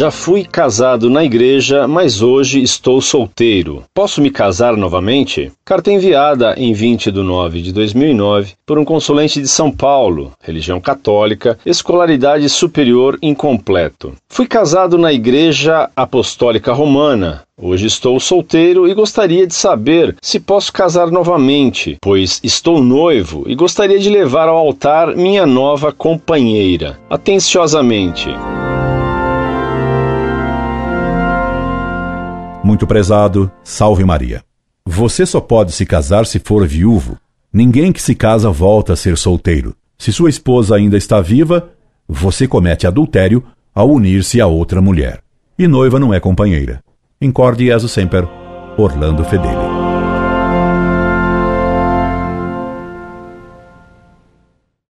Já fui casado na igreja, mas hoje estou solteiro. Posso me casar novamente? Carta enviada em 20 de nove de 2009 por um consulente de São Paulo, religião católica, escolaridade superior incompleto. Fui casado na Igreja Apostólica Romana, Hoje estou solteiro e gostaria de saber se posso casar novamente, pois estou noivo e gostaria de levar ao altar minha nova companheira. Atenciosamente. Muito prezado, salve Maria. Você só pode se casar se for viúvo. Ninguém que se casa volta a ser solteiro. Se sua esposa ainda está viva, você comete adultério ao unir-se a outra mulher. E noiva não é companheira. Incorde Jesus Semper, Orlando Fedeli.